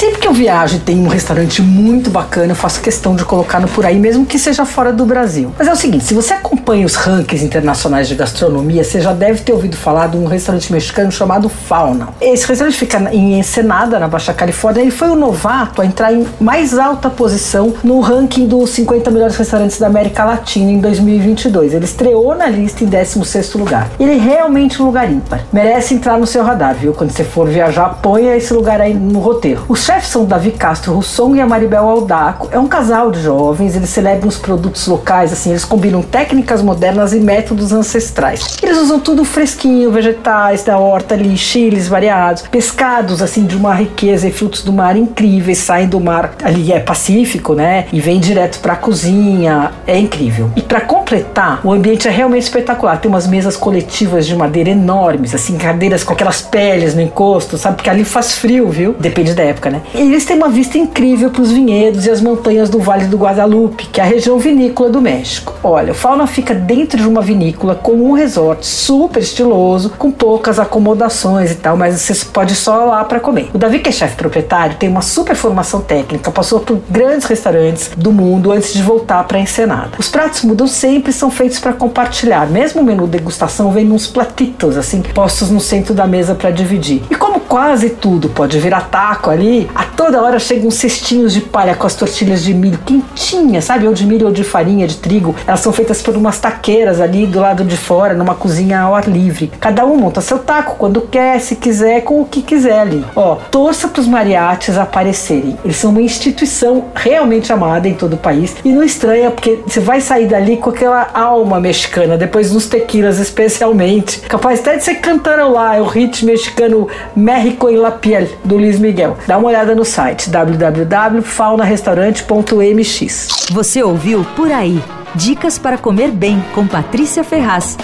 Sempre que eu viajo e tem um restaurante muito bacana, eu faço questão de colocar no por aí, mesmo que seja fora do Brasil. Mas é o seguinte, se você acompanha os rankings internacionais de gastronomia, você já deve ter ouvido falar de um restaurante mexicano chamado Fauna. Esse restaurante fica em Ensenada, na Baixa Califórnia, e foi o novato a entrar em mais alta posição no ranking dos 50 melhores restaurantes da América Latina em 2022. Ele estreou na lista em 16º lugar. Ele é realmente um lugar ímpar. Merece entrar no seu radar, viu? Quando você for viajar, ponha esse lugar aí no roteiro. Chefes são Davi Castro Russon e a Maribel Aldaco. É um casal de jovens, eles celebram os produtos locais, assim, eles combinam técnicas modernas e métodos ancestrais. Eles usam tudo fresquinho, vegetais da horta ali, chiles variados, pescados assim de uma riqueza e frutos do mar incríveis, saem do mar ali é pacífico, né? E vem direto para a cozinha, é incrível. E para completar, o ambiente é realmente espetacular. Tem umas mesas coletivas de madeira enormes, assim, cadeiras com aquelas peles no encosto, sabe? Porque ali faz frio, viu? Depende da época, né? E eles têm uma vista incrível para os vinhedos e as montanhas do Vale do Guadalupe, que é a região vinícola do México. Olha, o Fauna fica dentro de uma vinícola com um resort super estiloso, com poucas acomodações e tal, mas você pode só lá para comer. O Davi, que é chefe proprietário, tem uma super formação técnica, passou por grandes restaurantes do mundo antes de voltar para Ensenada. Os pratos mudam sempre, são feitos para compartilhar. Mesmo o menu degustação vem uns platitos assim postos no centro da mesa para dividir. E como quase tudo pode virar taco ali, a toda hora chegam cestinhos de palha com as tortilhas de milho quentinhas, sabe? Ou de milho ou de farinha, de trigo. Elas são feitas por umas taqueiras ali do lado de fora, numa cozinha ao ar livre. Cada um monta seu taco quando quer, se quiser, com o que quiser ali. Ó, torça para os mariachis aparecerem. Eles são uma instituição realmente amada em todo o país. E não estranha, porque você vai sair dali com aquela alma mexicana, depois nos tequilas especialmente. Capaz até de você cantarolar é o hit mexicano México em la piel, do Luiz Miguel. Dá uma olhada no site www.faunarestaurante.mx. Você ouviu Por Aí. Dicas para comer bem com Patrícia Ferraz.